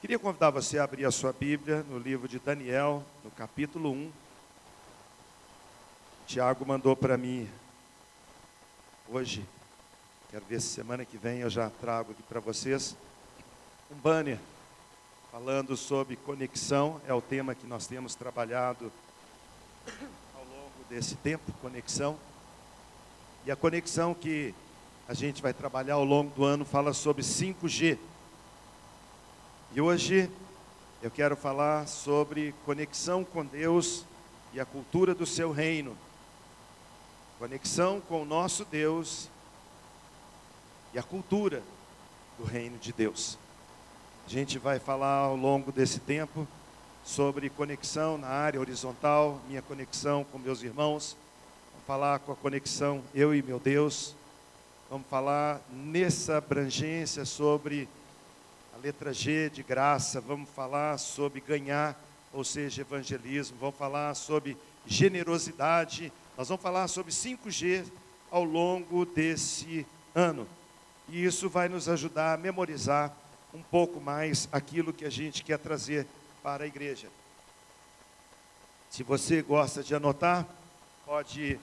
Queria convidar você a abrir a sua Bíblia no livro de Daniel, no capítulo 1. Tiago mandou para mim hoje, quero ver se semana que vem eu já trago aqui para vocês, um banner falando sobre conexão, é o tema que nós temos trabalhado ao longo desse tempo, conexão. E a conexão que a gente vai trabalhar ao longo do ano fala sobre 5G. E hoje eu quero falar sobre conexão com Deus e a cultura do seu reino. Conexão com o nosso Deus e a cultura do reino de Deus. A gente vai falar ao longo desse tempo sobre conexão na área horizontal, minha conexão com meus irmãos. Vamos falar com a conexão eu e meu Deus. Vamos falar nessa abrangência sobre letra G de graça, vamos falar sobre ganhar, ou seja, evangelismo, vamos falar sobre generosidade, nós vamos falar sobre 5G ao longo desse ano. E isso vai nos ajudar a memorizar um pouco mais aquilo que a gente quer trazer para a igreja. Se você gosta de anotar, pode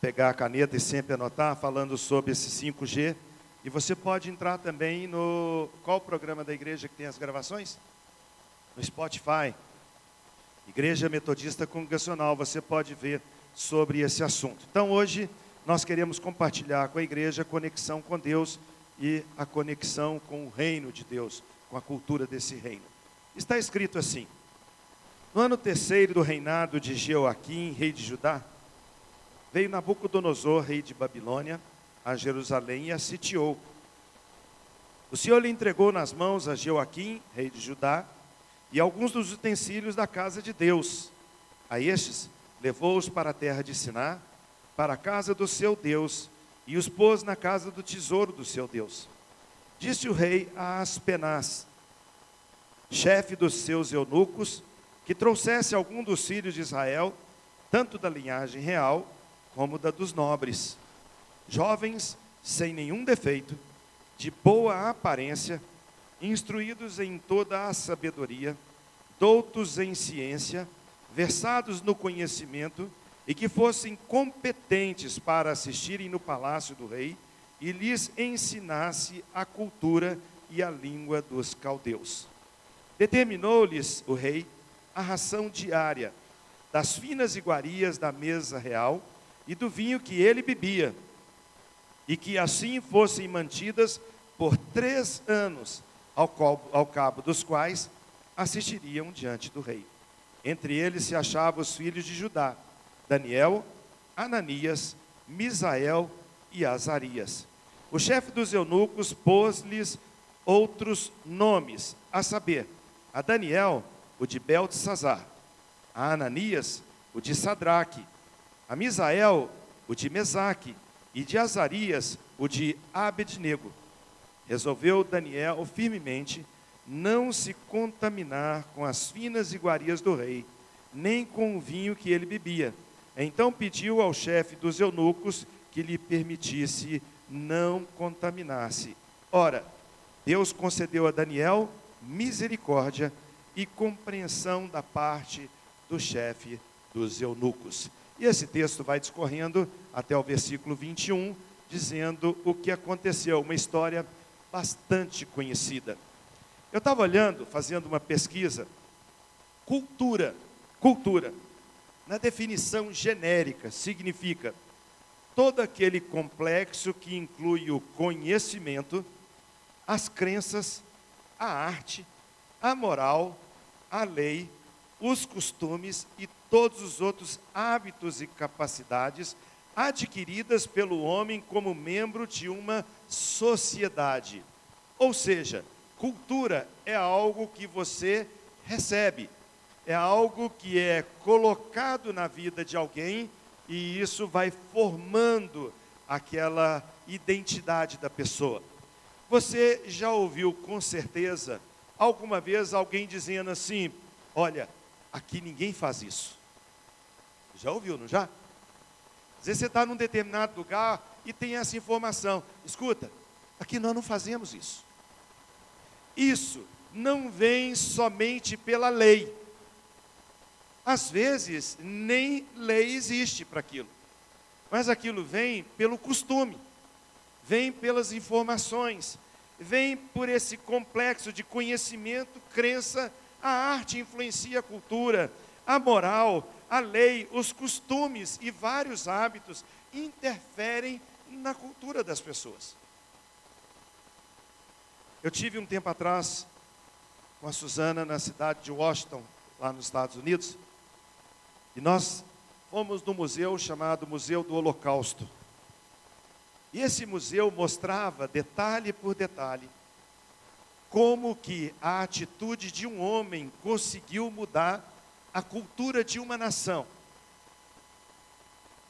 pegar a caneta e sempre anotar, falando sobre esse 5G. E você pode entrar também no. Qual o programa da igreja que tem as gravações? No Spotify. Igreja Metodista Congregacional. Você pode ver sobre esse assunto. Então hoje nós queremos compartilhar com a igreja a conexão com Deus e a conexão com o reino de Deus, com a cultura desse reino. Está escrito assim: No ano terceiro do reinado de Jeoaquim, rei de Judá, veio Nabucodonosor, rei de Babilônia, a Jerusalém e a sitiou. O Senhor lhe entregou nas mãos a Joaquim, rei de Judá, e alguns dos utensílios da casa de Deus. A estes levou-os para a terra de Siná, para a casa do seu Deus, e os pôs na casa do tesouro do seu Deus. Disse o rei a Aspenaz, chefe dos seus eunucos, que trouxesse algum dos filhos de Israel, tanto da linhagem real como da dos nobres jovens sem nenhum defeito, de boa aparência, instruídos em toda a sabedoria, doutos em ciência, versados no conhecimento e que fossem competentes para assistirem no palácio do rei e lhes ensinasse a cultura e a língua dos caldeus. Determinou-lhes o rei a ração diária das finas iguarias da mesa real e do vinho que ele bebia e que assim fossem mantidas por três anos, ao, cabo, ao cabo dos quais assistiriam diante do rei. Entre eles se achavam os filhos de Judá, Daniel, Ananias, Misael e Azarias. O chefe dos eunucos pôs-lhes outros nomes, a saber, a Daniel, o de Beltesazar, a Ananias, o de Sadraque, a Misael, o de Mesaque, e de Azarias, o de Abednego. Resolveu Daniel firmemente não se contaminar com as finas iguarias do rei, nem com o vinho que ele bebia. Então pediu ao chefe dos eunucos que lhe permitisse não contaminar-se. Ora, Deus concedeu a Daniel misericórdia e compreensão da parte do chefe dos eunucos. E esse texto vai discorrendo até o versículo 21, dizendo o que aconteceu, uma história bastante conhecida. Eu estava olhando, fazendo uma pesquisa, cultura, cultura, na definição genérica, significa todo aquele complexo que inclui o conhecimento, as crenças, a arte, a moral, a lei, os costumes e todos os outros hábitos e capacidades adquiridas pelo homem como membro de uma sociedade. Ou seja, cultura é algo que você recebe, é algo que é colocado na vida de alguém e isso vai formando aquela identidade da pessoa. Você já ouviu com certeza alguma vez alguém dizendo assim: Olha, aqui ninguém faz isso. Já ouviu, não já? Às vezes você está num determinado lugar e tem essa informação. Escuta, aqui nós não fazemos isso. Isso não vem somente pela lei. Às vezes, nem lei existe para aquilo. Mas aquilo vem pelo costume, vem pelas informações, vem por esse complexo de conhecimento, crença. A arte influencia a cultura, a moral, a lei, os costumes e vários hábitos interferem na cultura das pessoas. Eu tive um tempo atrás com a Suzana na cidade de Washington, lá nos Estados Unidos, e nós fomos no museu chamado Museu do Holocausto. E esse museu mostrava, detalhe por detalhe, como que a atitude de um homem conseguiu mudar a cultura de uma nação.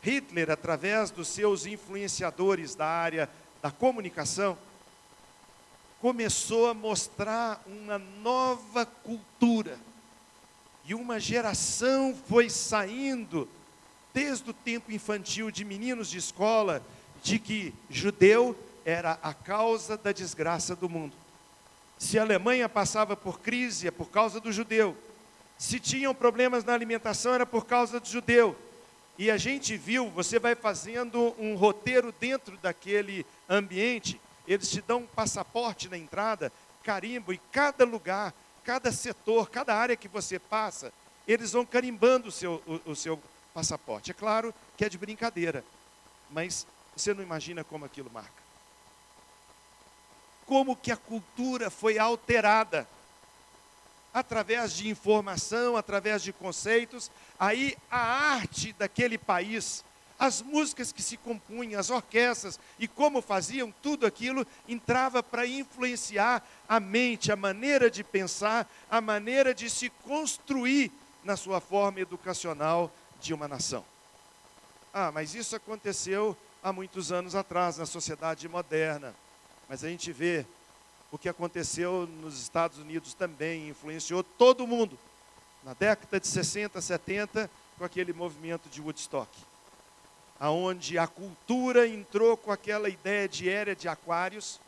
Hitler, através dos seus influenciadores da área da comunicação, começou a mostrar uma nova cultura. E uma geração foi saindo, desde o tempo infantil, de meninos de escola, de que judeu era a causa da desgraça do mundo. Se a Alemanha passava por crise, é por causa do judeu. Se tinham problemas na alimentação, era por causa do judeu. E a gente viu, você vai fazendo um roteiro dentro daquele ambiente, eles te dão um passaporte na entrada, carimbo, e cada lugar, cada setor, cada área que você passa, eles vão carimbando o seu, o, o seu passaporte. É claro que é de brincadeira, mas você não imagina como aquilo marca. Como que a cultura foi alterada através de informação, através de conceitos, aí a arte daquele país, as músicas que se compunham, as orquestras e como faziam tudo aquilo, entrava para influenciar a mente, a maneira de pensar, a maneira de se construir na sua forma educacional de uma nação. Ah, mas isso aconteceu há muitos anos atrás, na sociedade moderna. Mas a gente vê o que aconteceu nos Estados Unidos também, influenciou todo mundo. Na década de 60, 70, com aquele movimento de Woodstock, aonde a cultura entrou com aquela ideia de era de aquários,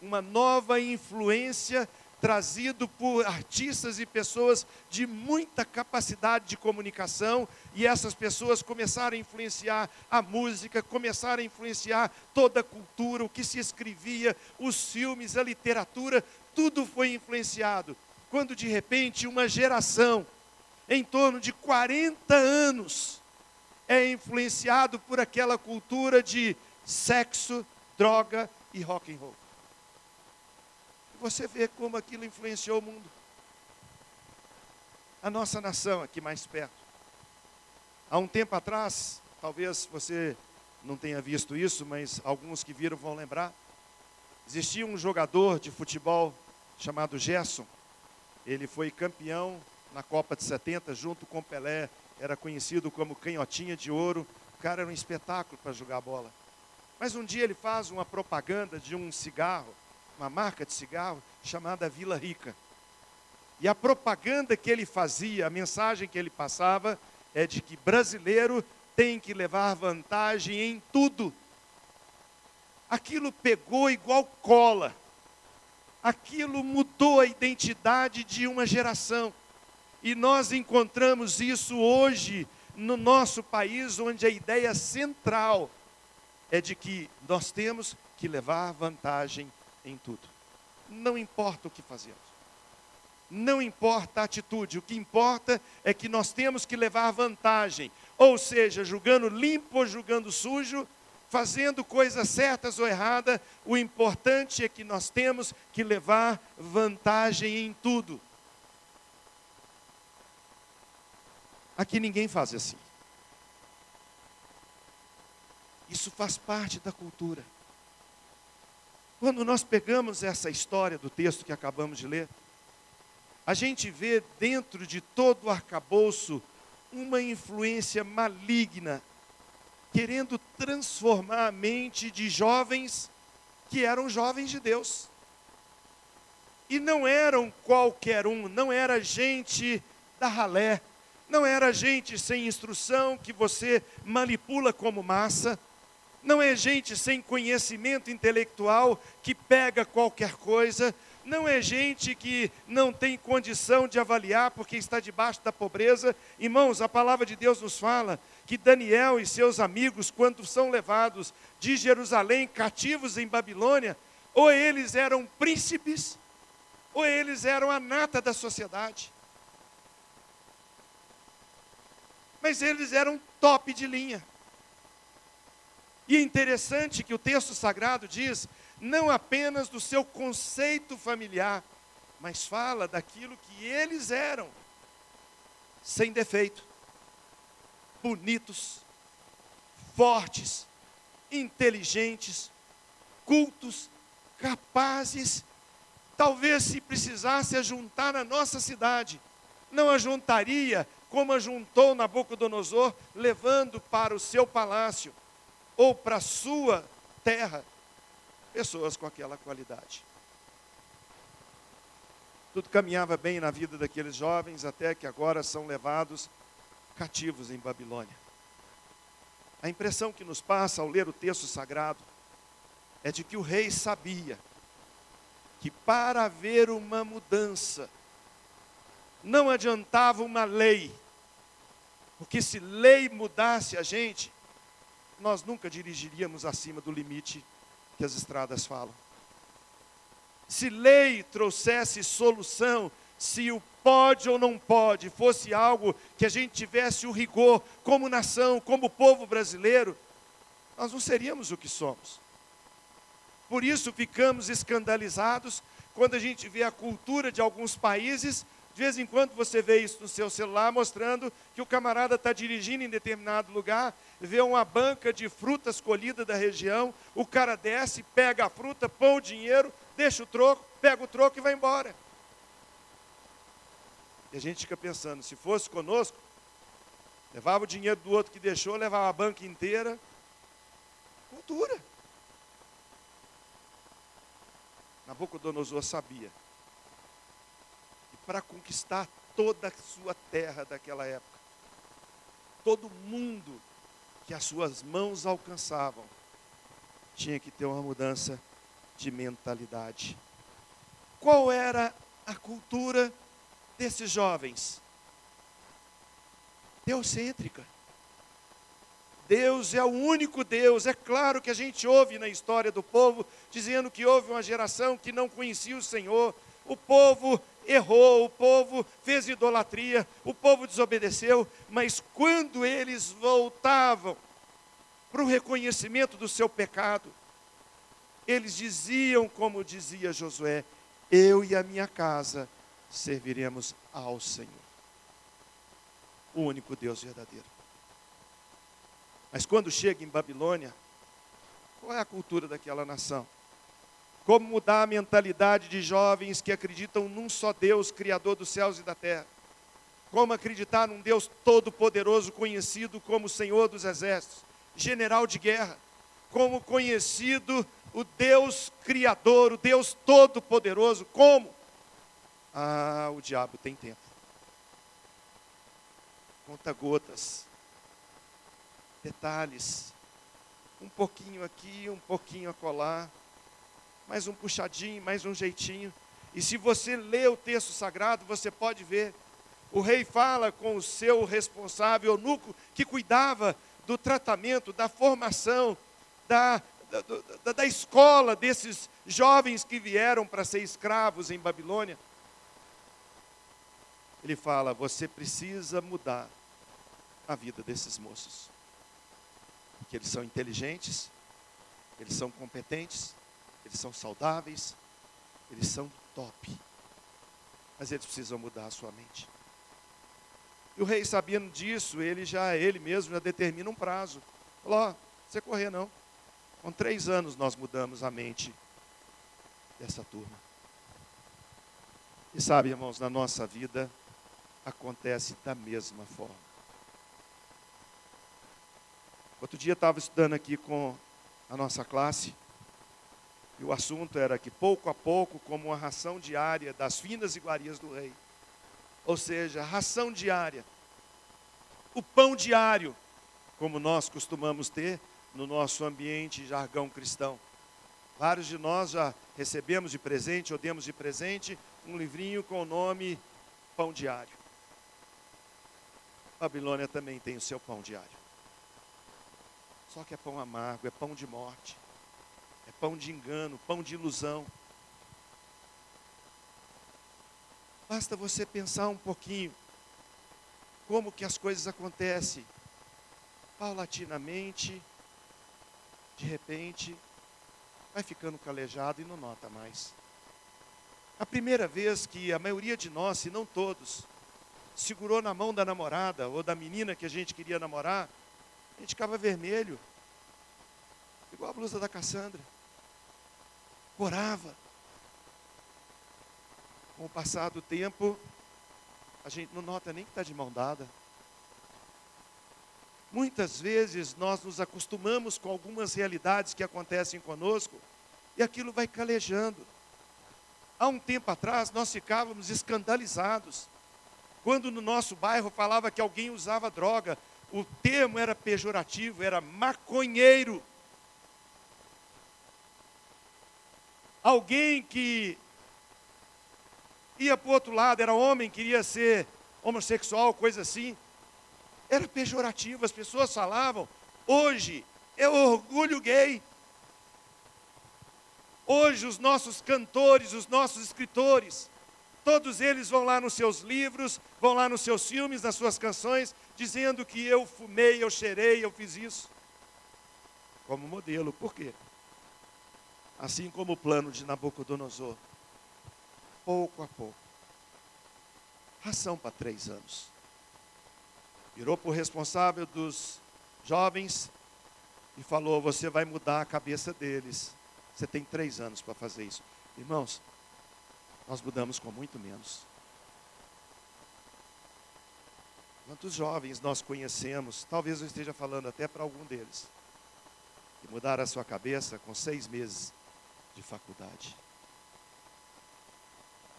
uma nova influência trazido por artistas e pessoas de muita capacidade de comunicação, e essas pessoas começaram a influenciar a música, começaram a influenciar toda a cultura, o que se escrevia, os filmes, a literatura, tudo foi influenciado. Quando de repente uma geração, em torno de 40 anos, é influenciado por aquela cultura de sexo, droga e rock and roll. Você vê como aquilo influenciou o mundo. A nossa nação aqui mais perto. Há um tempo atrás, talvez você não tenha visto isso, mas alguns que viram vão lembrar. Existia um jogador de futebol chamado Gerson. Ele foi campeão na Copa de 70 junto com Pelé. Era conhecido como canhotinha de ouro. O cara era um espetáculo para jogar bola. Mas um dia ele faz uma propaganda de um cigarro uma marca de cigarro chamada Vila Rica. E a propaganda que ele fazia, a mensagem que ele passava, é de que brasileiro tem que levar vantagem em tudo. Aquilo pegou igual cola. Aquilo mudou a identidade de uma geração. E nós encontramos isso hoje no nosso país, onde a ideia central é de que nós temos que levar vantagem em tudo. Não importa o que fazemos. Não importa a atitude, o que importa é que nós temos que levar vantagem, ou seja, julgando limpo ou julgando sujo, fazendo coisas certas ou erradas, o importante é que nós temos que levar vantagem em tudo. Aqui ninguém faz assim. Isso faz parte da cultura. Quando nós pegamos essa história do texto que acabamos de ler, a gente vê dentro de todo o arcabouço uma influência maligna, querendo transformar a mente de jovens que eram jovens de Deus. E não eram qualquer um, não era gente da ralé, não era gente sem instrução que você manipula como massa, não é gente sem conhecimento intelectual que pega qualquer coisa, não é gente que não tem condição de avaliar porque está debaixo da pobreza. Irmãos, a palavra de Deus nos fala que Daniel e seus amigos, quando são levados de Jerusalém cativos em Babilônia, ou eles eram príncipes, ou eles eram a nata da sociedade. Mas eles eram top de linha. E é interessante que o texto sagrado diz não apenas do seu conceito familiar, mas fala daquilo que eles eram, sem defeito, bonitos, fortes, inteligentes, cultos, capazes. Talvez se precisasse ajuntar a nossa cidade, não ajuntaria como ajuntou Nabucodonosor, levando para o seu palácio ou para a sua terra pessoas com aquela qualidade. Tudo caminhava bem na vida daqueles jovens, até que agora são levados cativos em Babilônia. A impressão que nos passa ao ler o texto sagrado é de que o rei sabia que para haver uma mudança, não adiantava uma lei, porque se lei mudasse a gente, nós nunca dirigiríamos acima do limite que as estradas falam. Se lei trouxesse solução, se o pode ou não pode fosse algo que a gente tivesse o rigor como nação, como povo brasileiro, nós não seríamos o que somos. Por isso ficamos escandalizados quando a gente vê a cultura de alguns países. De vez em quando você vê isso no seu celular mostrando que o camarada está dirigindo em determinado lugar, vê uma banca de frutas colhida da região, o cara desce, pega a fruta, põe o dinheiro, deixa o troco, pega o troco e vai embora. E a gente fica pensando, se fosse conosco, levava o dinheiro do outro que deixou, levava a banca inteira. Cultura. Nabucodonosor sabia que para conquistar toda a sua terra daquela época, todo mundo que as suas mãos alcançavam, tinha que ter uma mudança de mentalidade. Qual era a cultura desses jovens? Teocêntrica. Deus é o único Deus. É claro que a gente ouve na história do povo dizendo que houve uma geração que não conhecia o Senhor. O povo errou, o povo fez idolatria, o povo desobedeceu, mas quando eles voltavam para o reconhecimento do seu pecado, eles diziam, como dizia Josué: Eu e a minha casa serviremos ao Senhor, o único Deus verdadeiro. Mas quando chega em Babilônia, qual é a cultura daquela nação? Como mudar a mentalidade de jovens que acreditam num só Deus, Criador dos céus e da terra? Como acreditar num Deus todo-poderoso, conhecido como Senhor dos exércitos, general de guerra? Como conhecido o Deus Criador, o Deus todo-poderoso? Como? Ah, o diabo tem tempo. Conta gotas detalhes. Um pouquinho aqui, um pouquinho acolá, mais um puxadinho, mais um jeitinho. E se você lê o texto sagrado, você pode ver. O rei fala com o seu responsável, eunuco, que cuidava do tratamento, da formação, da, da, da, da escola desses jovens que vieram para ser escravos em Babilônia. Ele fala: você precisa mudar a vida desses moços que eles são inteligentes, eles são competentes, eles são saudáveis, eles são top. Mas eles precisam mudar a sua mente. E o rei sabendo disso, ele já, ele mesmo já determina um prazo. Falou, ó, você correr não. Com três anos nós mudamos a mente dessa turma. E sabe, irmãos, na nossa vida acontece da mesma forma. Outro dia estava estudando aqui com a nossa classe, e o assunto era que pouco a pouco, como uma ração diária das finas iguarias do rei, ou seja, ração diária, o pão diário, como nós costumamos ter no nosso ambiente jargão cristão. Vários de nós já recebemos de presente ou demos de presente um livrinho com o nome Pão Diário. Babilônia também tem o seu pão diário. Só que é pão amargo, é pão de morte, pão de engano, pão de ilusão. Basta você pensar um pouquinho como que as coisas acontecem. Paulatinamente, de repente, vai ficando calejado e não nota mais. A primeira vez que a maioria de nós, se não todos, segurou na mão da namorada ou da menina que a gente queria namorar, a gente ficava vermelho, igual a blusa da Cassandra. Corava. Com o passar do tempo, a gente não nota nem que está de mão dada. Muitas vezes nós nos acostumamos com algumas realidades que acontecem conosco e aquilo vai calejando. Há um tempo atrás nós ficávamos escandalizados quando no nosso bairro falava que alguém usava droga. O termo era pejorativo, era maconheiro. Alguém que ia para o outro lado, era homem, queria ser homossexual, coisa assim. Era pejorativo, as pessoas falavam. Hoje é orgulho gay. Hoje os nossos cantores, os nossos escritores, todos eles vão lá nos seus livros, vão lá nos seus filmes, nas suas canções, dizendo que eu fumei, eu cheirei, eu fiz isso. Como modelo. Por quê? Assim como o plano de Nabucodonosor. Pouco a pouco. Ração para três anos virou para o responsável dos jovens e falou: Você vai mudar a cabeça deles. Você tem três anos para fazer isso. Irmãos, nós mudamos com muito menos. Quantos jovens nós conhecemos, talvez eu esteja falando até para algum deles, que mudaram a sua cabeça com seis meses de faculdade.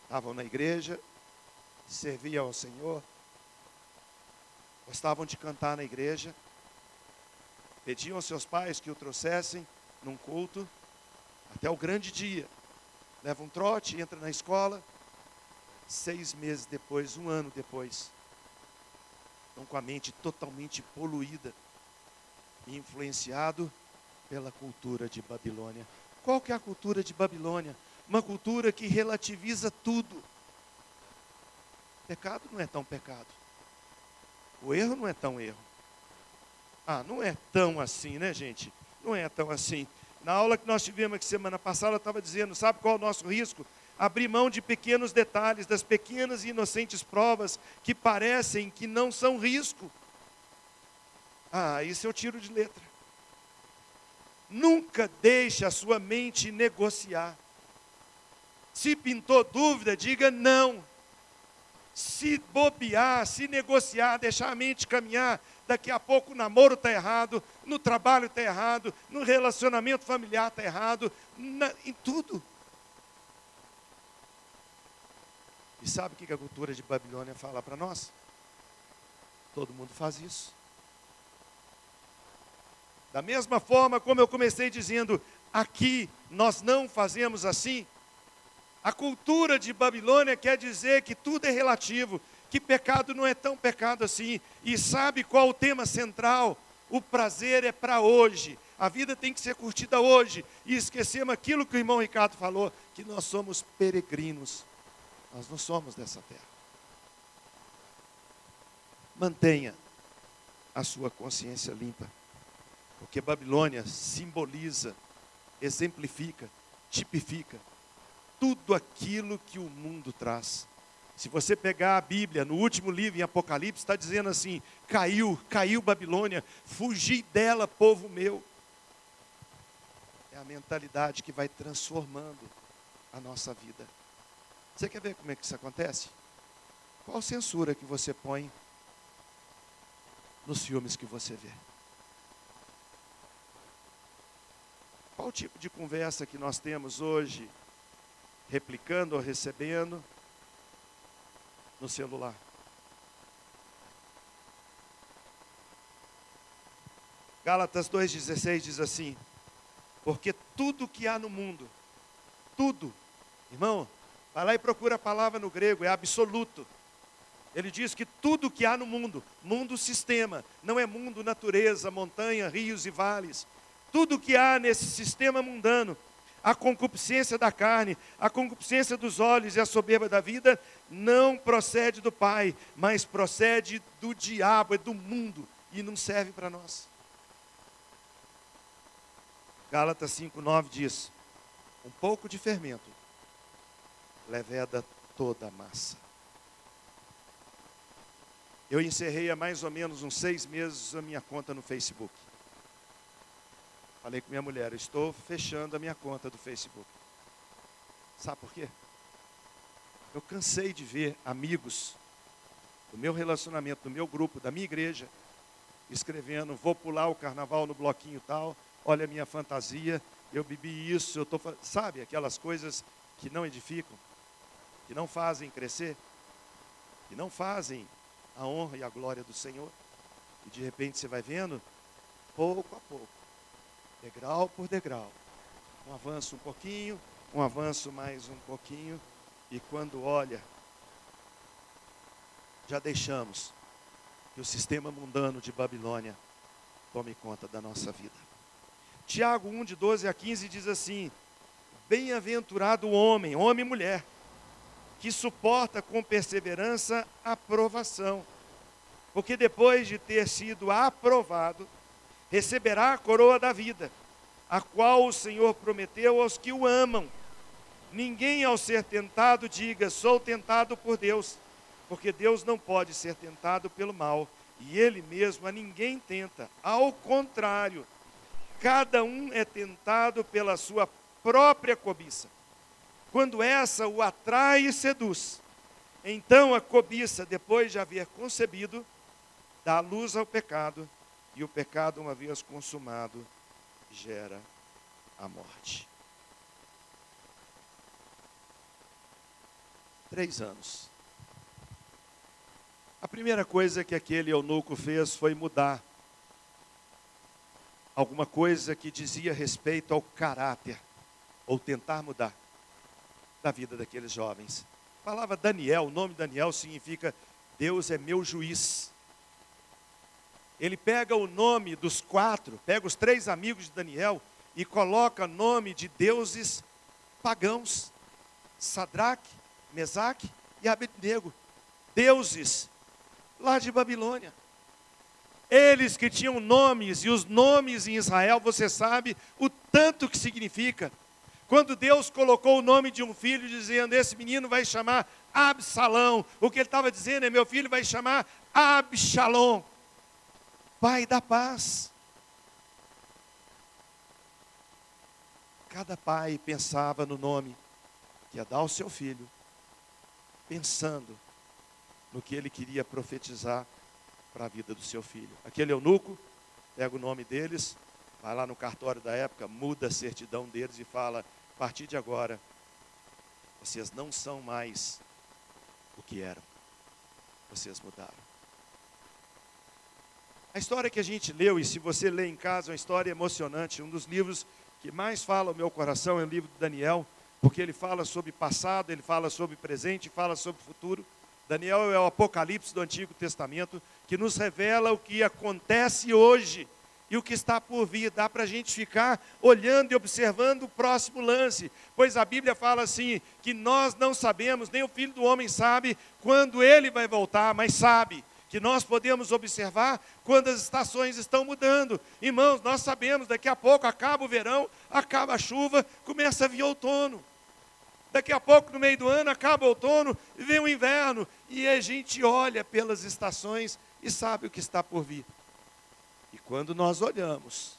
Estavam na igreja, serviam ao Senhor, gostavam de cantar na igreja, pediam aos seus pais que o trouxessem num culto até o grande dia. Leva um trote, entra na escola. Seis meses depois, um ano depois, estão com a mente totalmente poluída e influenciado pela cultura de Babilônia. Qual que é a cultura de Babilônia? Uma cultura que relativiza tudo. Pecado não é tão pecado. O erro não é tão erro. Ah, não é tão assim, né, gente? Não é tão assim. Na aula que nós tivemos aqui semana passada, eu estava dizendo, sabe qual é o nosso risco? Abrir mão de pequenos detalhes, das pequenas e inocentes provas que parecem que não são risco. Ah, isso eu tiro de letra. Nunca deixe a sua mente negociar. Se pintou dúvida, diga não se bobear, se negociar, deixar a mente caminhar, daqui a pouco o namoro está errado, no trabalho está errado, no relacionamento familiar está errado, na, em tudo. E sabe o que a cultura de Babilônia fala para nós? Todo mundo faz isso. Da mesma forma como eu comecei dizendo, aqui nós não fazemos assim, a cultura de Babilônia quer dizer que tudo é relativo, que pecado não é tão pecado assim. E sabe qual o tema central? O prazer é para hoje. A vida tem que ser curtida hoje. E esquecemos aquilo que o irmão Ricardo falou, que nós somos peregrinos. Nós não somos dessa terra. Mantenha a sua consciência limpa. Porque Babilônia simboliza, exemplifica, tipifica tudo aquilo que o mundo traz. Se você pegar a Bíblia, no último livro, em Apocalipse, está dizendo assim: caiu, caiu Babilônia, fugi dela, povo meu. É a mentalidade que vai transformando a nossa vida. Você quer ver como é que isso acontece? Qual censura que você põe nos filmes que você vê? Qual tipo de conversa que nós temos hoje replicando ou recebendo no celular. Gálatas 2,16 diz assim: Porque tudo que há no mundo. Tudo. Irmão, vai lá e procura a palavra no grego, é absoluto. Ele diz que tudo que há no mundo, mundo sistema, não é mundo natureza, montanha, rios e vales. Tudo que há nesse sistema mundano, a concupiscência da carne, a concupiscência dos olhos e a soberba da vida, não procede do Pai, mas procede do diabo, é do mundo e não serve para nós. Gálatas 5,9 diz: Um pouco de fermento leveda toda a massa. Eu encerrei há mais ou menos uns seis meses a minha conta no Facebook. Falei com minha mulher, estou fechando a minha conta do Facebook. Sabe por quê? Eu cansei de ver amigos do meu relacionamento, do meu grupo, da minha igreja, escrevendo, vou pular o carnaval no bloquinho tal, olha a minha fantasia, eu bebi isso, eu estou. Sabe, aquelas coisas que não edificam, que não fazem crescer, que não fazem a honra e a glória do Senhor. E de repente você vai vendo, pouco a pouco, degrau por degrau, um avanço um pouquinho, um avanço mais um pouquinho, e quando olha, já deixamos que o sistema mundano de Babilônia tome conta da nossa vida. Tiago 1, de 12 a 15 diz assim: Bem-aventurado o homem, homem e mulher, que suporta com perseverança a provação, porque depois de ter sido aprovado, receberá a coroa da vida, a qual o Senhor prometeu aos que o amam. Ninguém, ao ser tentado, diga: Sou tentado por Deus, porque Deus não pode ser tentado pelo mal, e Ele mesmo a ninguém tenta. Ao contrário, cada um é tentado pela sua própria cobiça quando essa o atrai e seduz, então a cobiça, depois de haver concebido, dá luz ao pecado, e o pecado, uma vez consumado, gera a morte. Três anos. A primeira coisa que aquele eunuco fez foi mudar alguma coisa que dizia respeito ao caráter, ou tentar mudar da vida daqueles jovens. A palavra Daniel, o nome Daniel significa Deus é meu juiz. Ele pega o nome dos quatro, pega os três amigos de Daniel e coloca nome de deuses pagãos: Sadraque, Mesaque e Abednego. Deuses lá de Babilônia. Eles que tinham nomes, e os nomes em Israel, você sabe o tanto que significa. Quando Deus colocou o nome de um filho, dizendo: Esse menino vai chamar Absalão. O que ele estava dizendo é: Meu filho vai chamar Absalom, pai da paz. Cada pai pensava no nome que ia dar ao seu filho, pensando no que ele queria profetizar para a vida do seu filho. Aquele eunuco pega o nome deles, vai lá no cartório da época, muda a certidão deles e fala: a partir de agora, vocês não são mais o que eram. Vocês mudaram. A história que a gente leu, e se você lê em casa, é uma história emocionante. Um dos livros que mais fala ao meu coração é o livro de Daniel, porque ele fala sobre passado, ele fala sobre presente, fala sobre futuro. Daniel é o apocalipse do Antigo Testamento, que nos revela o que acontece hoje e o que está por vir. Dá para a gente ficar olhando e observando o próximo lance, pois a Bíblia fala assim: que nós não sabemos, nem o filho do homem sabe quando ele vai voltar, mas sabe que nós podemos observar quando as estações estão mudando. Irmãos, nós sabemos, daqui a pouco acaba o verão, acaba a chuva, começa a vir outono. Daqui a pouco, no meio do ano, acaba o outono e vem o inverno. E a gente olha pelas estações e sabe o que está por vir. E quando nós olhamos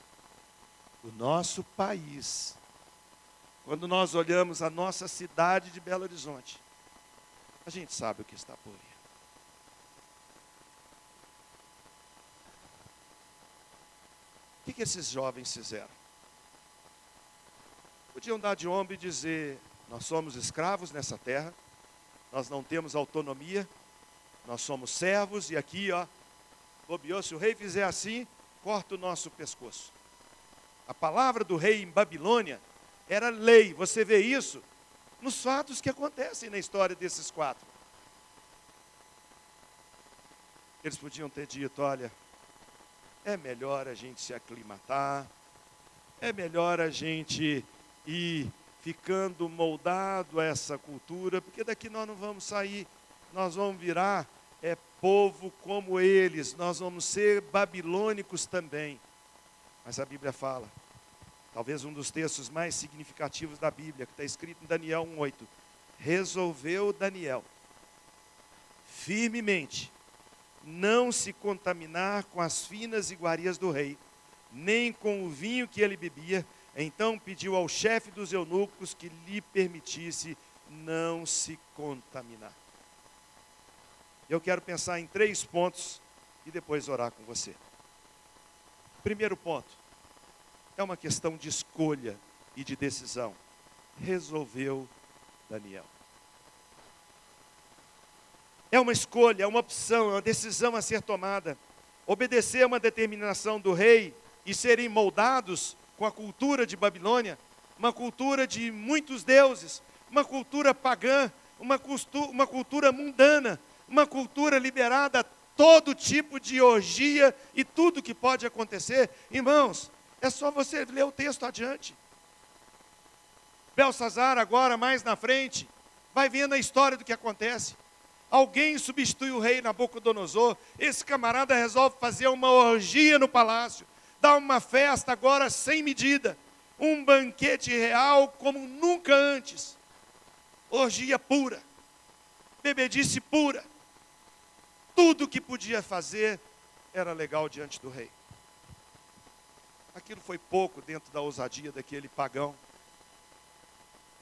o nosso país, quando nós olhamos a nossa cidade de Belo Horizonte, a gente sabe o que está por vir. Que, que esses jovens fizeram? Podiam dar de ombro e dizer: Nós somos escravos nessa terra, nós não temos autonomia, nós somos servos, e aqui, ó, bobeou, se o rei fizer assim, corta o nosso pescoço. A palavra do rei em Babilônia era lei. Você vê isso nos fatos que acontecem na história desses quatro. Eles podiam ter dito: olha, é melhor a gente se aclimatar, é melhor a gente ir ficando moldado a essa cultura, porque daqui nós não vamos sair, nós vamos virar é povo como eles, nós vamos ser babilônicos também. Mas a Bíblia fala, talvez um dos textos mais significativos da Bíblia, que está escrito em Daniel 1,8. Resolveu Daniel firmemente não se contaminar com as finas iguarias do rei, nem com o vinho que ele bebia. Então pediu ao chefe dos eunucos que lhe permitisse não se contaminar. Eu quero pensar em três pontos e depois orar com você. Primeiro ponto, é uma questão de escolha e de decisão. Resolveu Daniel. É uma escolha, é uma opção, é uma decisão a ser tomada. Obedecer a uma determinação do rei e serem moldados com a cultura de Babilônia, uma cultura de muitos deuses, uma cultura pagã, uma, uma cultura mundana, uma cultura liberada a todo tipo de orgia e tudo que pode acontecer. Irmãos, é só você ler o texto adiante. Belsazar, agora mais na frente, vai vendo a história do que acontece. Alguém substitui o rei Nabucodonosor. Esse camarada resolve fazer uma orgia no palácio, dar uma festa agora sem medida, um banquete real como nunca antes. Orgia pura, bebedice pura. Tudo que podia fazer era legal diante do rei. Aquilo foi pouco dentro da ousadia daquele pagão.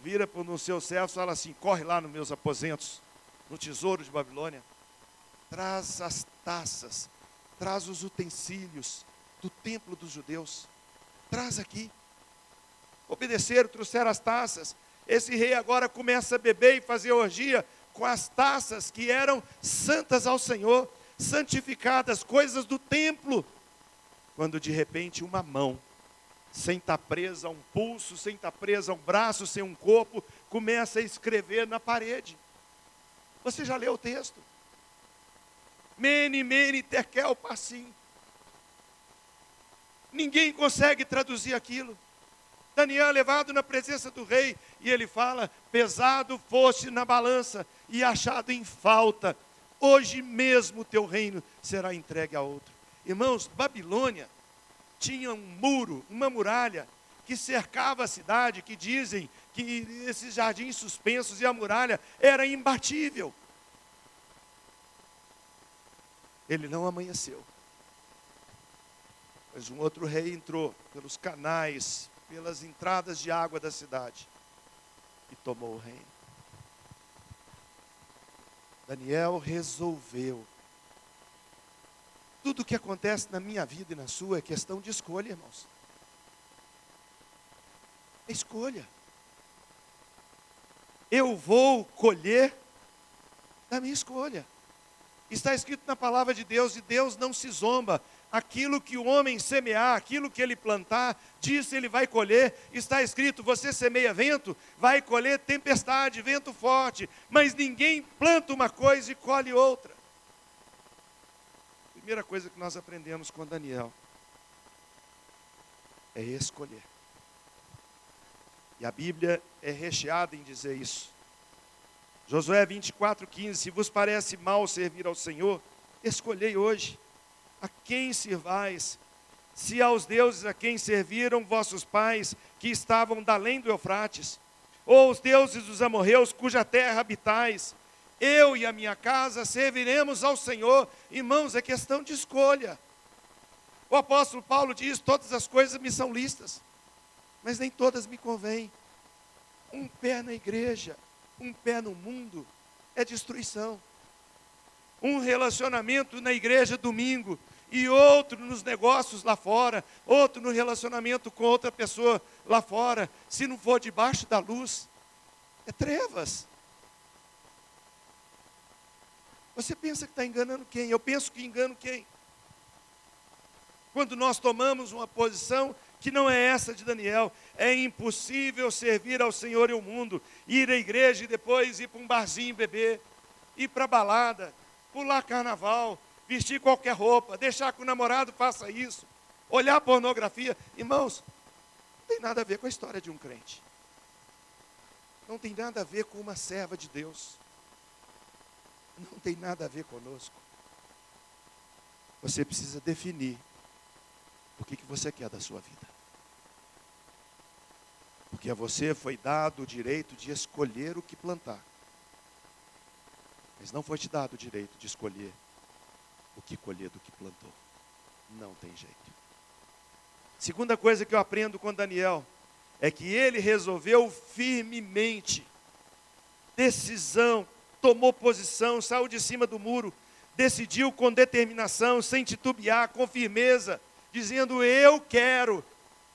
Vira para o seu servo e fala assim: corre lá nos meus aposentos no tesouro de Babilônia, traz as taças, traz os utensílios do templo dos judeus, traz aqui. Obedeceram, trouxeram as taças. Esse rei agora começa a beber e fazer orgia com as taças que eram santas ao Senhor, santificadas, coisas do templo. Quando de repente uma mão, sem estar presa a um pulso, sem estar presa a um braço, sem um corpo, começa a escrever na parede. Você já leu o texto? Mene, mene, tekel, passim. Ninguém consegue traduzir aquilo. Daniel é levado na presença do rei e ele fala: pesado foste na balança e achado em falta, hoje mesmo teu reino será entregue a outro. Irmãos, Babilônia tinha um muro, uma muralha que cercava a cidade, que dizem que esses jardins suspensos e a muralha era imbatível. Ele não amanheceu. Mas um outro rei entrou pelos canais, pelas entradas de água da cidade e tomou o reino. Daniel resolveu. Tudo o que acontece na minha vida e na sua é questão de escolha, irmãos. É escolha eu vou colher da minha escolha. Está escrito na palavra de Deus, e Deus não se zomba. Aquilo que o homem semear, aquilo que ele plantar, disso ele vai colher. Está escrito: você semeia vento, vai colher tempestade, vento forte. Mas ninguém planta uma coisa e colhe outra. Primeira coisa que nós aprendemos com Daniel é escolher. E a Bíblia é recheada em dizer isso. Josué 24, 15: Se vos parece mal servir ao Senhor, escolhei hoje a quem servais. Se aos deuses a quem serviram vossos pais, que estavam da além do Eufrates, ou os deuses dos amorreus, cuja terra habitais, eu e a minha casa serviremos ao Senhor. Irmãos, é questão de escolha. O apóstolo Paulo diz: todas as coisas me são listas mas nem todas me convêm. Um pé na igreja, um pé no mundo, é destruição. Um relacionamento na igreja domingo e outro nos negócios lá fora, outro no relacionamento com outra pessoa lá fora, se não for debaixo da luz, é trevas. Você pensa que está enganando quem? Eu penso que engano quem? Quando nós tomamos uma posição que não é essa de Daniel. É impossível servir ao Senhor e ao mundo, ir à igreja e depois ir para um barzinho beber, ir para balada, pular carnaval, vestir qualquer roupa, deixar que o namorado faça isso, olhar pornografia. Irmãos, não tem nada a ver com a história de um crente. Não tem nada a ver com uma serva de Deus. Não tem nada a ver conosco. Você precisa definir o que, que você quer da sua vida. Porque a você foi dado o direito de escolher o que plantar. Mas não foi te dado o direito de escolher o que colher do que plantou. Não tem jeito. Segunda coisa que eu aprendo com Daniel é que ele resolveu firmemente, decisão, tomou posição, saiu de cima do muro, decidiu com determinação, sem titubear, com firmeza, dizendo: Eu quero,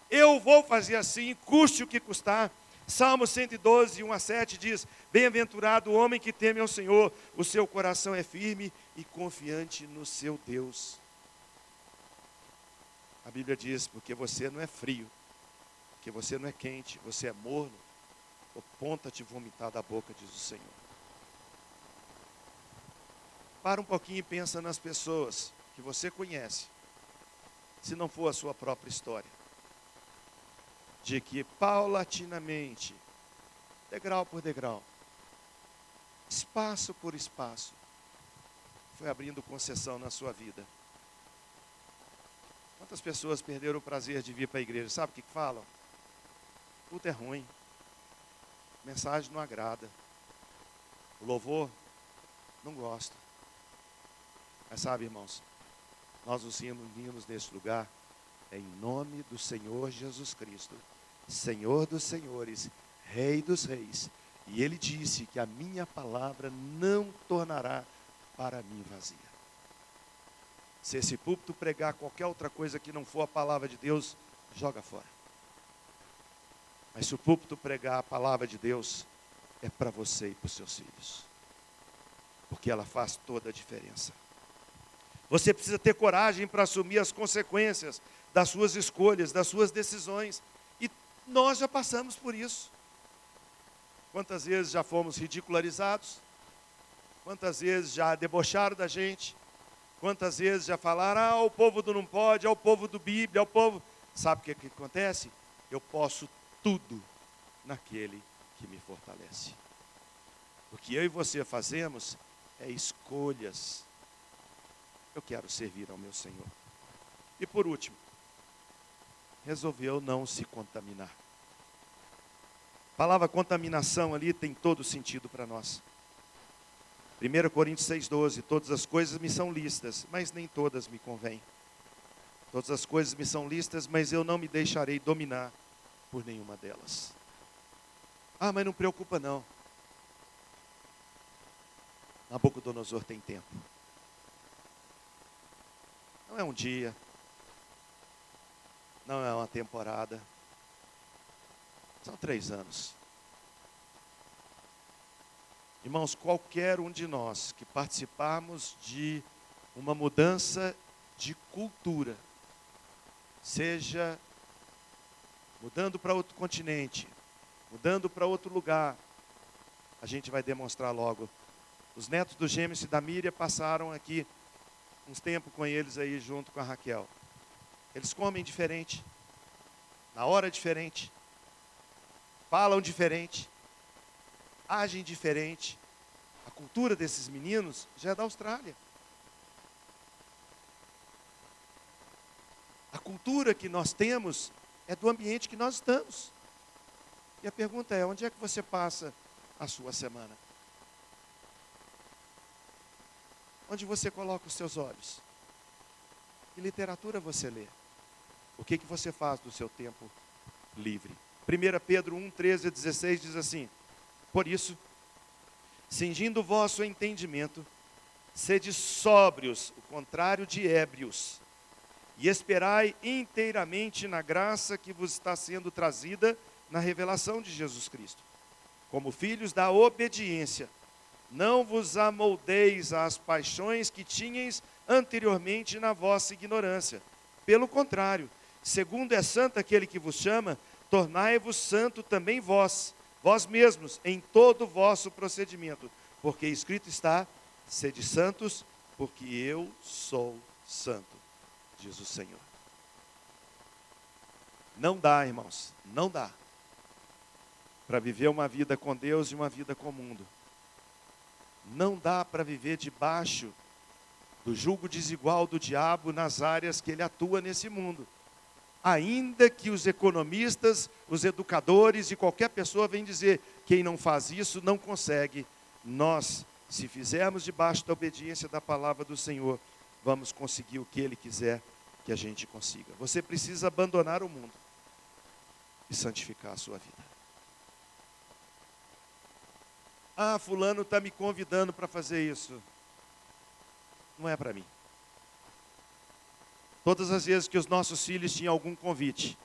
eu vou fazer assim, custe o que custar. Salmo 112, 1 a 7 diz: Bem-aventurado o homem que teme ao Senhor, o seu coração é firme e confiante no seu Deus. A Bíblia diz: Porque você não é frio, porque você não é quente, você é morno, o ponta te vomitar da boca, diz o Senhor. Para um pouquinho e pensa nas pessoas que você conhece, se não for a sua própria história de que paulatinamente, degrau por degrau, espaço por espaço, foi abrindo concessão na sua vida. Quantas pessoas perderam o prazer de vir para a igreja? Sabe o que, falam? Tudo é ruim. Mensagem não agrada. O louvor, não gosto. Mas sabe, irmãos, nós nos reunimos neste lugar em nome do Senhor Jesus Cristo Senhor dos senhores, Rei dos reis. E ele disse que a minha palavra não tornará para mim vazia. Se esse púlpito pregar qualquer outra coisa que não for a palavra de Deus, joga fora. Mas se o púlpito pregar a palavra de Deus, é para você e para os seus filhos. Porque ela faz toda a diferença. Você precisa ter coragem para assumir as consequências das suas escolhas, das suas decisões. Nós já passamos por isso. Quantas vezes já fomos ridicularizados? Quantas vezes já debocharam da gente? Quantas vezes já falaram, ah, o povo do não pode, é o povo do Bíblia, é o povo. Sabe o que, que acontece? Eu posso tudo naquele que me fortalece. O que eu e você fazemos é escolhas. Eu quero servir ao meu Senhor. E por último, resolveu não se contaminar. A palavra contaminação ali tem todo sentido para nós. 1 Coríntios 6,12: Todas as coisas me são listas, mas nem todas me convêm. Todas as coisas me são listas, mas eu não me deixarei dominar por nenhuma delas. Ah, mas não preocupa não. Nabucodonosor tem tempo. Não é um dia, não é uma temporada. São três anos. Irmãos, qualquer um de nós que participarmos de uma mudança de cultura, seja mudando para outro continente, mudando para outro lugar, a gente vai demonstrar logo. Os netos dos gêmeos e da Míria passaram aqui uns tempos com eles aí junto com a Raquel. Eles comem diferente, na hora diferente, falam diferente, agem diferente. A cultura desses meninos já é da Austrália. A cultura que nós temos é do ambiente que nós estamos. E a pergunta é: onde é que você passa a sua semana? Onde você coloca os seus olhos? Que literatura você lê? O que, que você faz do seu tempo livre? 1 Pedro 1, 13 a 16 diz assim: Por isso, cingindo o vosso entendimento, sede sóbrios, o contrário de ébrios, e esperai inteiramente na graça que vos está sendo trazida na revelação de Jesus Cristo. Como filhos da obediência, não vos amoldeis às paixões que tinhais anteriormente na vossa ignorância. Pelo contrário, segundo é santo aquele que vos chama, tornai-vos santo também vós, vós mesmos, em todo o vosso procedimento, porque escrito está: sede santos, porque eu sou santo, diz o Senhor. Não dá, irmãos, não dá para viver uma vida com Deus e uma vida com o mundo. Não dá para viver debaixo do julgo desigual do diabo nas áreas que ele atua nesse mundo. Ainda que os economistas, os educadores e qualquer pessoa venham dizer, quem não faz isso não consegue. Nós, se fizermos debaixo da obediência da palavra do Senhor, vamos conseguir o que ele quiser que a gente consiga. Você precisa abandonar o mundo e santificar a sua vida. Ah, fulano está me convidando para fazer isso não é para mim. Todas as vezes que os nossos filhos tinham algum convite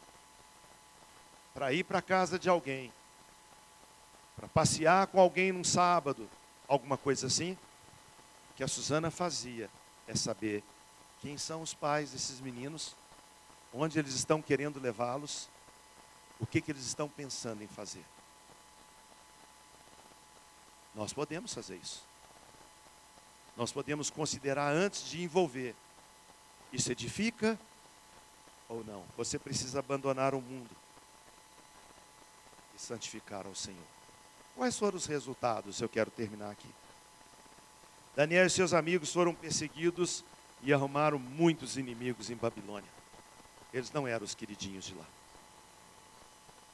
para ir para a casa de alguém, para passear com alguém num sábado, alguma coisa assim, o que a Suzana fazia é saber quem são os pais desses meninos, onde eles estão querendo levá-los, o que, que eles estão pensando em fazer. Nós podemos fazer isso nós podemos considerar antes de envolver. Isso edifica ou não? Você precisa abandonar o mundo e santificar ao Senhor. Quais foram os resultados? Eu quero terminar aqui. Daniel e seus amigos foram perseguidos e arrumaram muitos inimigos em Babilônia. Eles não eram os queridinhos de lá.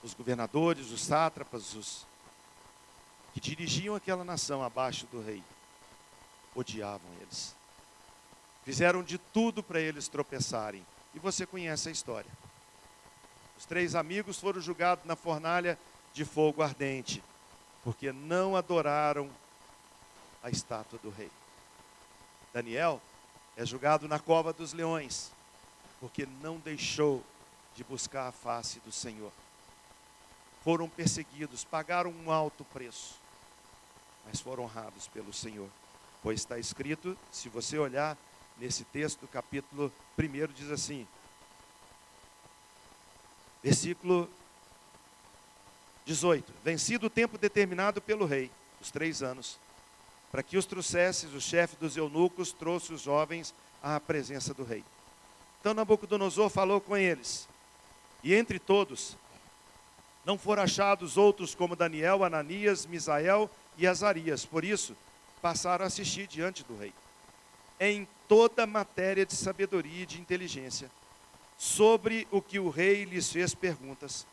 Os governadores, os sátrapas, os que dirigiam aquela nação abaixo do rei, odiavam eles. Fizeram de tudo para eles tropeçarem. E você conhece a história. Os três amigos foram julgados na fornalha de fogo ardente, porque não adoraram a estátua do rei. Daniel é julgado na cova dos leões, porque não deixou de buscar a face do Senhor. Foram perseguidos, pagaram um alto preço, mas foram honrados pelo Senhor. Pois está escrito, se você olhar nesse texto, capítulo 1, diz assim, versículo 18: Vencido o tempo determinado pelo rei, os três anos, para que os trouxesses, o chefe dos eunucos trouxe os jovens à presença do rei. Então Nabucodonosor falou com eles, e entre todos não foram achados outros como Daniel, Ananias, Misael e Azarias. Por isso, passaram a assistir diante do rei. Em toda matéria de sabedoria e de inteligência, sobre o que o rei lhes fez perguntas,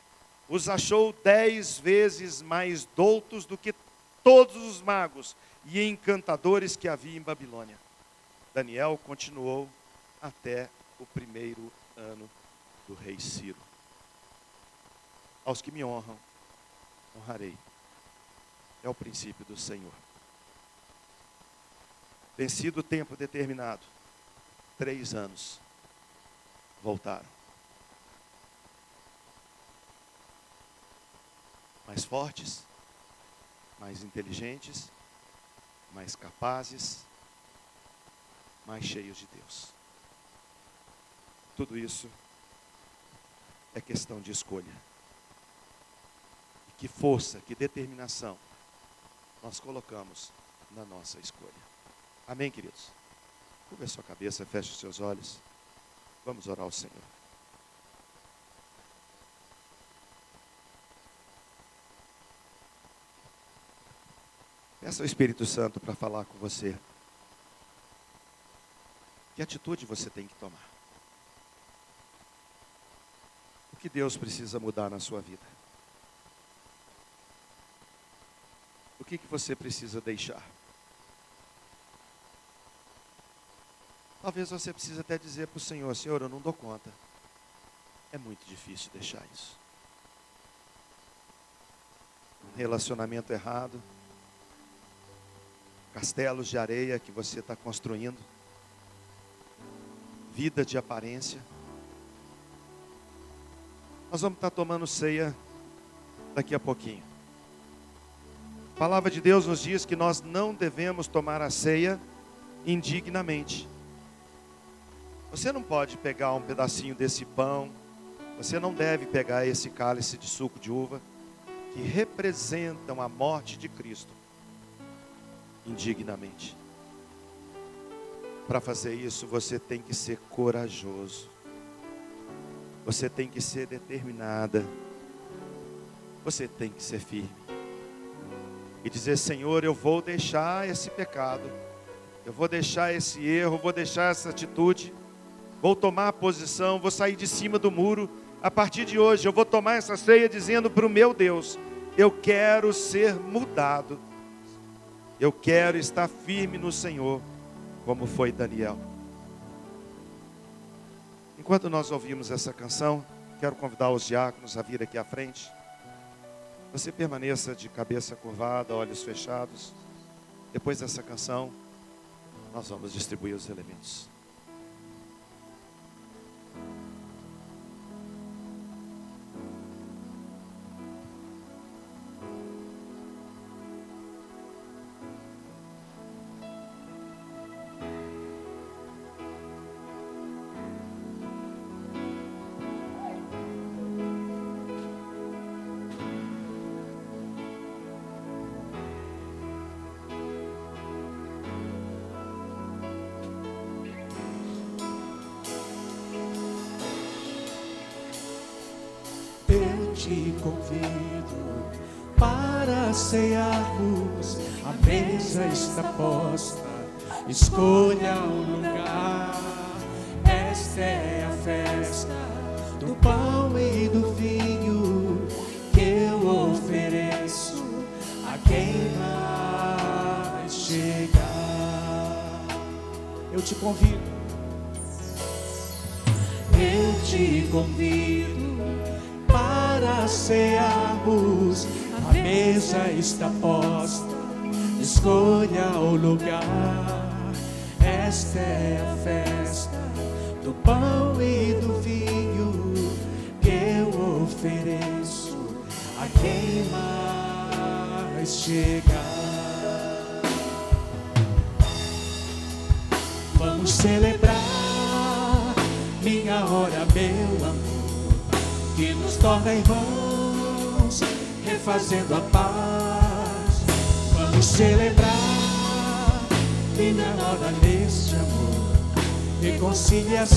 os achou dez vezes mais doutos do que todos os magos e encantadores que havia em Babilônia. Daniel continuou até o primeiro ano do rei Ciro. Aos que me honram, honrarei. É o princípio do Senhor. Vencido o tempo determinado, três anos, voltaram. Mais fortes, mais inteligentes, mais capazes, mais cheios de Deus. Tudo isso é questão de escolha. Que força, que determinação nós colocamos na nossa escolha. Amém, queridos? Curva sua cabeça, feche os seus olhos. Vamos orar ao Senhor. Peça ao Espírito Santo para falar com você. Que atitude você tem que tomar? O que Deus precisa mudar na sua vida? Que, que você precisa deixar? Talvez você precise até dizer para o Senhor, Senhor, eu não dou conta. É muito difícil deixar isso. Um relacionamento errado, castelos de areia que você está construindo, vida de aparência. Nós vamos estar tomando ceia daqui a pouquinho. A palavra de Deus nos diz que nós não devemos tomar a ceia indignamente. Você não pode pegar um pedacinho desse pão Você não deve pegar esse cálice de suco de uva que representam a morte de Cristo indignamente. Para fazer isso, você tem que ser corajoso. Você tem que ser determinada. Você tem que ser firme. E dizer: Senhor, eu vou deixar esse pecado. Eu vou deixar esse erro, vou deixar essa atitude. Vou tomar a posição, vou sair de cima do muro. A partir de hoje, eu vou tomar essa ceia dizendo para o meu Deus: Eu quero ser mudado. Eu quero estar firme no Senhor, como foi Daniel. Enquanto nós ouvimos essa canção, quero convidar os diáconos a vir aqui à frente. Você permaneça de cabeça curvada, olhos fechados. Depois dessa canção, nós vamos distribuir os elementos. Te convido para cearmos. A mesa está posta, escolha um lugar. Esta é a festa do pão e do vinho que eu ofereço a quem vai chegar. Eu te convido. Eu te convido cearmos. A mesa está posta, escolha o lugar. Esta é a festa do pão e do vinho que eu ofereço a quem mais chegar. Vamos celebrar minha hora, meu amor que nos torna irmãos, refazendo a paz. Vamos celebrar minha neste amor, reconciliação.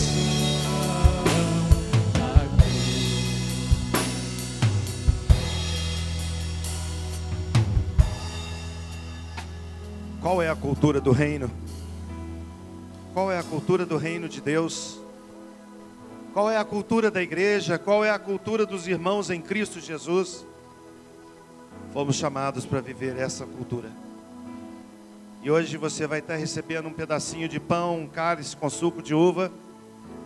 Qual é a cultura do reino? Qual é a cultura do reino de Deus? Qual é a cultura da igreja? Qual é a cultura dos irmãos em Cristo Jesus? Fomos chamados para viver essa cultura. E hoje você vai estar recebendo um pedacinho de pão, um cálice com suco de uva,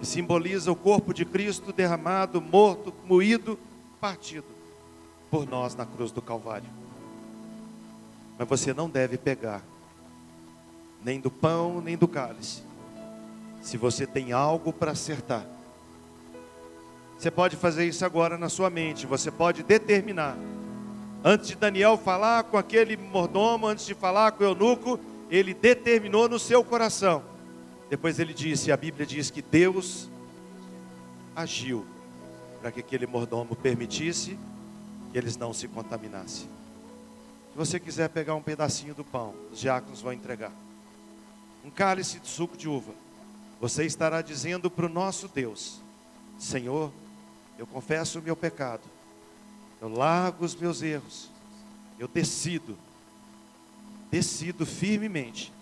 que simboliza o corpo de Cristo derramado, morto, moído, partido por nós na cruz do Calvário. Mas você não deve pegar nem do pão, nem do cálice, se você tem algo para acertar você pode fazer isso agora na sua mente. Você pode determinar. Antes de Daniel falar com aquele mordomo, antes de falar com o eunuco, ele determinou no seu coração. Depois ele disse, a Bíblia diz que Deus agiu para que aquele mordomo permitisse que eles não se contaminassem. Se você quiser pegar um pedacinho do pão, os diáconos vão entregar. Um cálice de suco de uva. Você estará dizendo para o nosso Deus: Senhor, eu confesso o meu pecado, eu largo os meus erros, eu decido, decido firmemente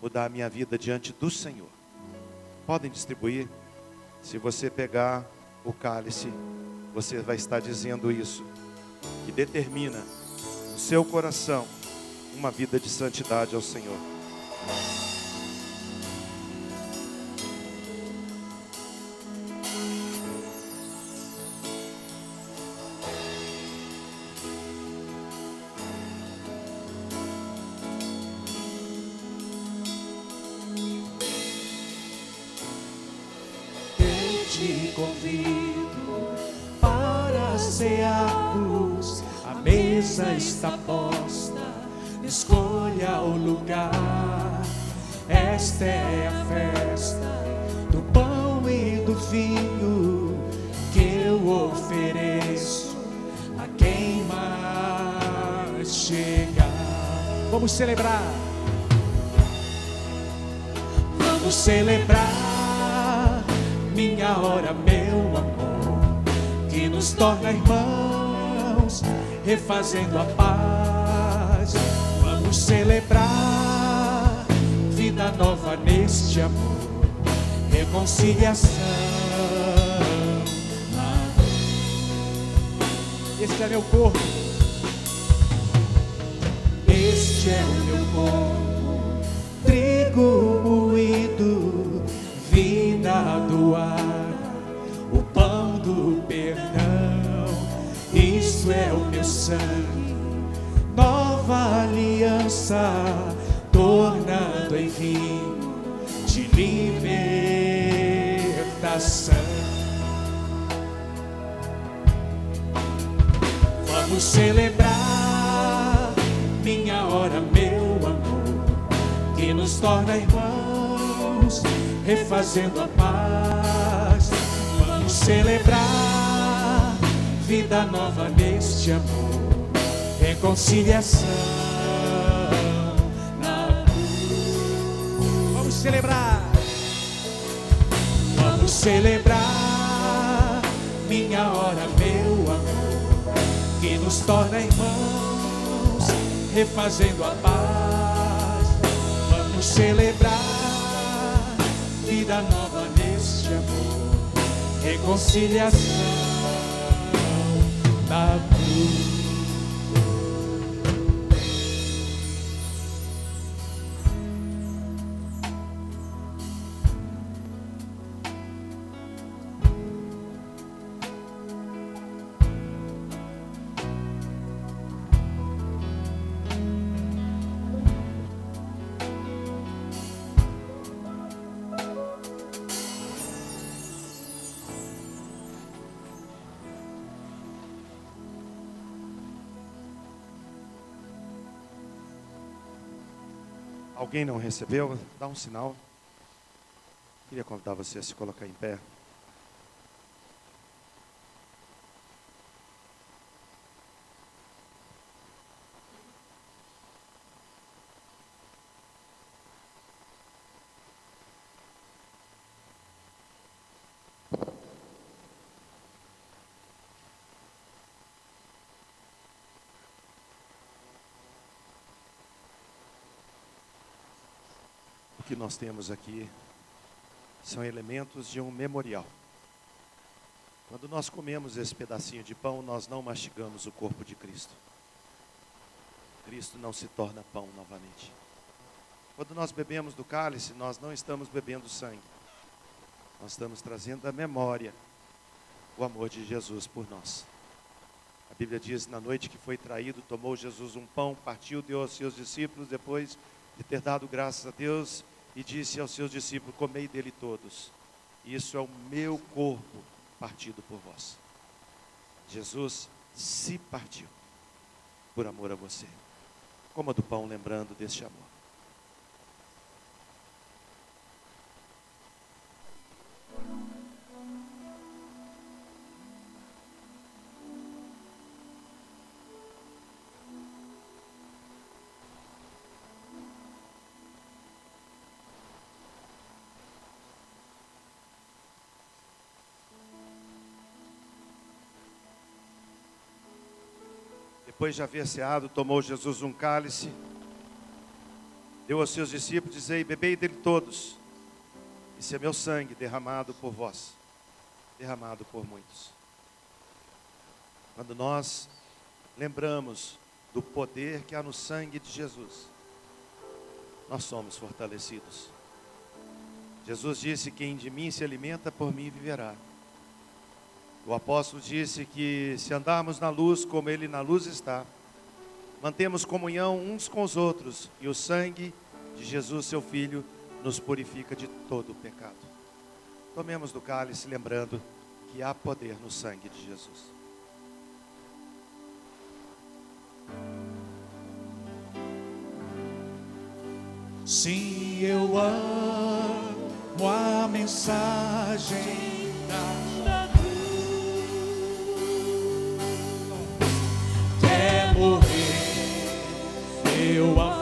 mudar a minha vida diante do Senhor. Podem distribuir, se você pegar o cálice, você vai estar dizendo isso, que determina no seu coração uma vida de santidade ao Senhor. Refazendo a paz. Vamos celebrar vida nova neste amor, reconciliação. Este é meu corpo. Este é o meu corpo, trigo moído, vida doada, o Isso é o meu sangue, nova aliança, tornando em vinho de libertação. Vamos celebrar minha hora, meu amor, que nos torna irmãos, refazendo a paz. Vamos celebrar vida nova neste amor, reconciliação na. Vamos celebrar. Vamos celebrar minha hora, meu amor, que nos torna irmãos, refazendo a paz. Vamos celebrar vida nova neste amor, reconciliação na cruz. Alguém não recebeu? Dá um sinal. Queria convidar você a se colocar em pé. Que nós temos aqui são elementos de um memorial. Quando nós comemos esse pedacinho de pão, nós não mastigamos o corpo de Cristo. Cristo não se torna pão novamente. Quando nós bebemos do cálice, nós não estamos bebendo sangue. Nós estamos trazendo à memória o amor de Jesus por nós. A Bíblia diz: na noite que foi traído, tomou Jesus um pão, partiu, deu aos seus discípulos, depois de ter dado graças a Deus, e disse aos seus discípulos: Comei dele todos. Isso é o meu corpo partido por vós. Jesus se partiu por amor a você. Coma do pão lembrando deste amor. Depois de haver ceado, tomou Jesus um cálice, deu aos seus discípulos, dizei, bebei dele todos. Esse é meu sangue derramado por vós, derramado por muitos. Quando nós lembramos do poder que há no sangue de Jesus, nós somos fortalecidos. Jesus disse: Quem de mim se alimenta, por mim viverá. O apóstolo disse que se andarmos na luz como ele na luz está, mantemos comunhão uns com os outros e o sangue de Jesus, seu Filho, nos purifica de todo o pecado. Tomemos do cálice lembrando que há poder no sangue de Jesus. Sim, eu amo a mensagem eu amo.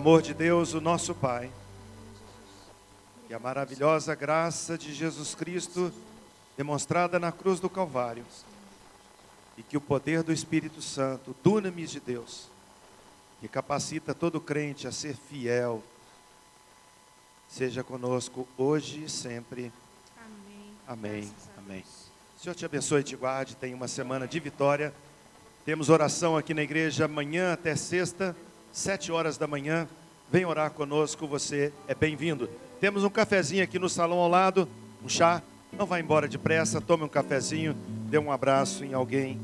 Amor de Deus, o nosso Pai, e a maravilhosa graça de Jesus Cristo, demonstrada na cruz do Calvário, e que o poder do Espírito Santo, dunamis de Deus, que capacita todo crente a ser fiel, seja conosco hoje e sempre. Amém. Amém. O Senhor te abençoe e te guarde. Tenha uma semana de vitória. Temos oração aqui na igreja amanhã até sexta, sete horas da manhã. Vem orar conosco, você é bem-vindo. Temos um cafezinho aqui no salão ao lado, um chá. Não vá embora depressa, tome um cafezinho, dê um abraço em alguém